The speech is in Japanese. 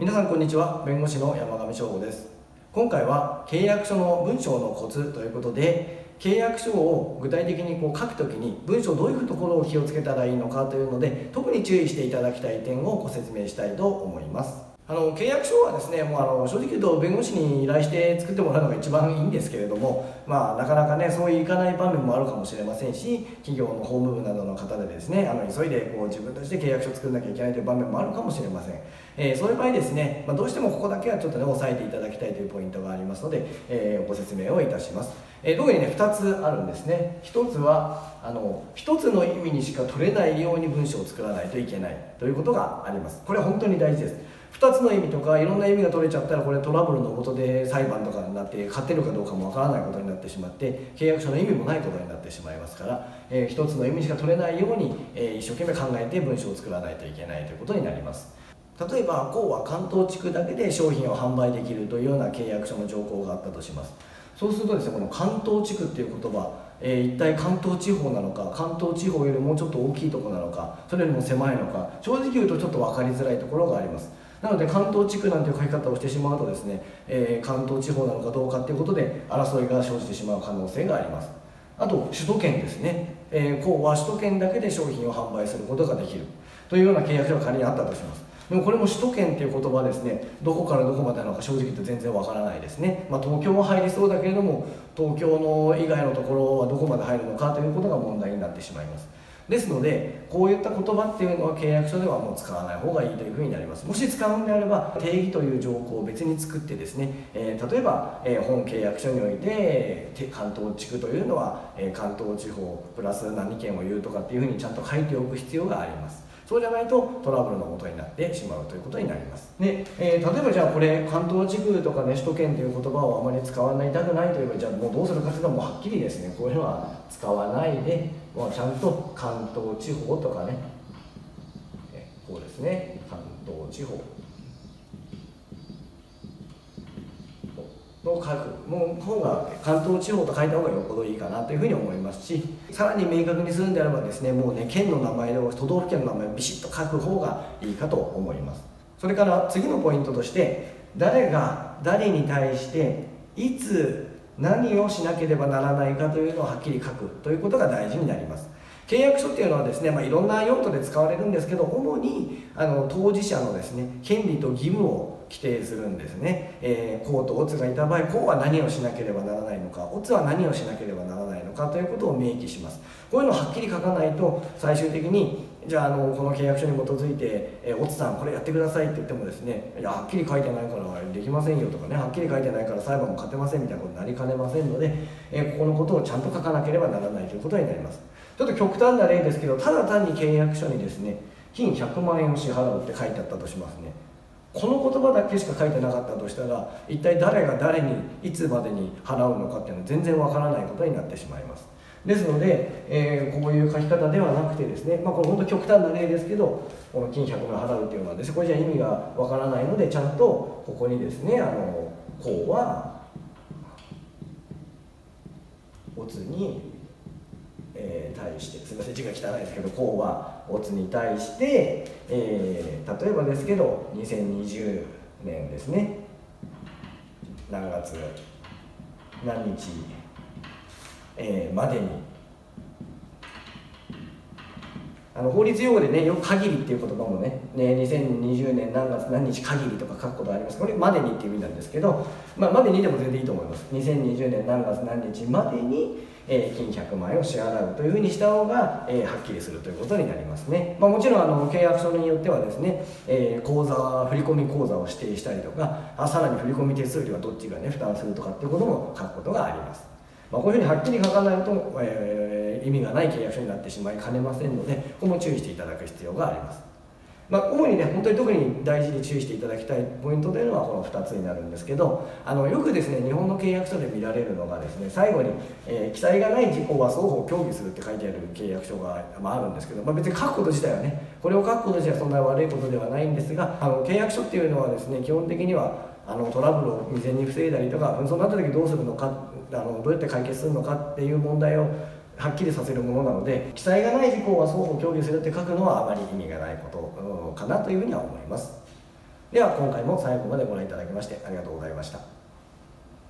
皆さんこんにちは。弁護士の山上翔吾です。今回は契約書の文章のコツということで契約書を具体的にこう書くときに文章どういうところを気をつけたらいいのかというので特に注意していただきたい点をご説明したいと思います。あの契約書はですねもうあの正直言うと弁護士に依頼して作ってもらうのが一番いいんですけれども、まあ、なかなかねそういかない場面もあるかもしれませんし企業の法務部などの方でですねあの急いでこう自分たちで契約書を作らなきゃいけないという場面もあるかもしれません、えー、そういう場合ですね、まあ、どうしてもここだけはちょっとね押さえていただきたいというポイントがありますので、えー、ご説明をいたします、えー、特にね2つあるんですね。1つはあの1つの意味にしか取れないように文章を作らないといけないということがあります。これは本当に大事です。2つの意味とかいろんな意味が取れちゃったらこれトラブルのことで裁判とかになって勝てるかどうかもわからないことになってしまって契約書の意味もないことになってしまいますから、えー、1つの意味しか取れないように、えー、一生懸命考えて文章を作らないといけないということになります。例えばこうは関東地区だけで商品を販売できるというような契約書の条項があったとします。そうするとですねこの関東地区っていう言葉えー、一体関東地方なのか関東地方よりもうちょっと大きいとこなのかそれよりも狭いのか正直言うとちょっと分かりづらいところがあります。なので関東地区なんていう書き方をしてしまうとですね、えー、関東地方なのかどうかっていうことで争いが生じてしまう可能性があります。あと首都圏ですね、えー、こうは首都圏だけで商品を販売することができる。というような契約書が仮にあったとします。でもこれも首都圏っていう言葉はですね。どこからどこまでなのか正直言って全然わからないですね、まあ、東京は入りそうだけれども東京の以外のところはどこまで入るのかということが問題になってしまいます。ですのでこういった言葉っていうのは契約書ではもう使わない方がいいというふうになります。もし使うんであれば定義という条項を別に作ってですね、えー、例えば、えー、本契約書において関東地区というのは、えー、関東地方プラス何県を言うとかっていうふうにちゃんと書いておく必要があります。そうじゃないとトラブルのもとになってしまうということになります。で、えー、例えばじゃあこれ関東地区とかね首都圏という言葉をあまり使わないたくないといえばじゃあもうどうするかというともうはっきりですね。こういうのは使わないで、まあ、ちゃんと関東地方とかねこうですね。関東地方。の書く。もう方が関東地方と書いた方がよっぽどいいかなというふうに思いますしさらに明確にするんであればですねもうね県の名前を都道府県の名前をビシッと書く方がいいかと思います。それから次のポイントとして誰が誰に対していつ何をしなければならないかというのをはっきり書くということが大事になります。契約書っていうのはですね、まあ、いろんな用途で使われるんですけど主にあの当事者のですね権利と義務を規定するんですね、えー、公とオツがいた場合公は何をしなければならないのかオツは何をしなければならないのかということを明記します。こういうのをはっきり書かないと最終的にじゃああのこの契約書に基づいて、えー、オツさんこれやってくださいって言ってもですねいやはっきり書いてないからできませんよとかねはっきり書いてないから裁判も勝てませんみたいなことになりかねませんので、えー、ここのことをちゃんと書かなければならないということになります。ちょっと極端な例ですけどただ単に契約書にですね金100万円を支払うって書いてあったとしますね。この言葉だけしか書いてなかったとしたら一体誰が誰にいつまでに払うのかっていうのは全然わからないことになってしまいます。ですので、えー、こういう書き方ではなくてですね、まあ、これ本当極端な例ですけどこの金100万払うっていうのはですねこれじゃ意味がわからないのでちゃんとここにですねあのこうはおつに、対してすみません字が汚いですけどこうはオツに対して、えー、例えばですけど2020年ですね。何月何日、えー、までに。あの法律用語でねよく限りっていう言葉もねね2020年何月何日限りとか書くことあります。これまでにっていう意味なんですけど、まあ、までにでも全然いいと思います。2020年何月何日までにえ金100万円を支払うというふうにした方が、えはっきりするということになりますね、まあ、もちろんあの契約書によってはですね、え口座振込口座を指定したりとかあさらに振込手数料はどっちがね負担するとかっていうことも書くことがあります、まあ、こういうふうにはっきり書かないと、えー、意味がない契約書になってしまいかねませんのでここも注意していただく必要があります。まあ、主にね本当に特に大事に注意していただきたいポイントというのはこの2つになるんですけどあのよくですね日本の契約書で見られるのがですね最後に、えー、記載がない事項は双方協議するって書いてある契約書が、まあ、あるんですけど、まあ、別に書くこと自体はねこれを書くこと自体はそんな悪いことではないんですがあの契約書っていうのはですね基本的にはあのトラブルを未然に防いだりとか紛争になった時どうするのかあのどうやって解決するのかっていう問題をはっきりさせるものなので記載がない事項は双方協議するって書くのはあまり意味がないことかなというふうには思います。では今回も最後までご覧いただきましてありがとうございました。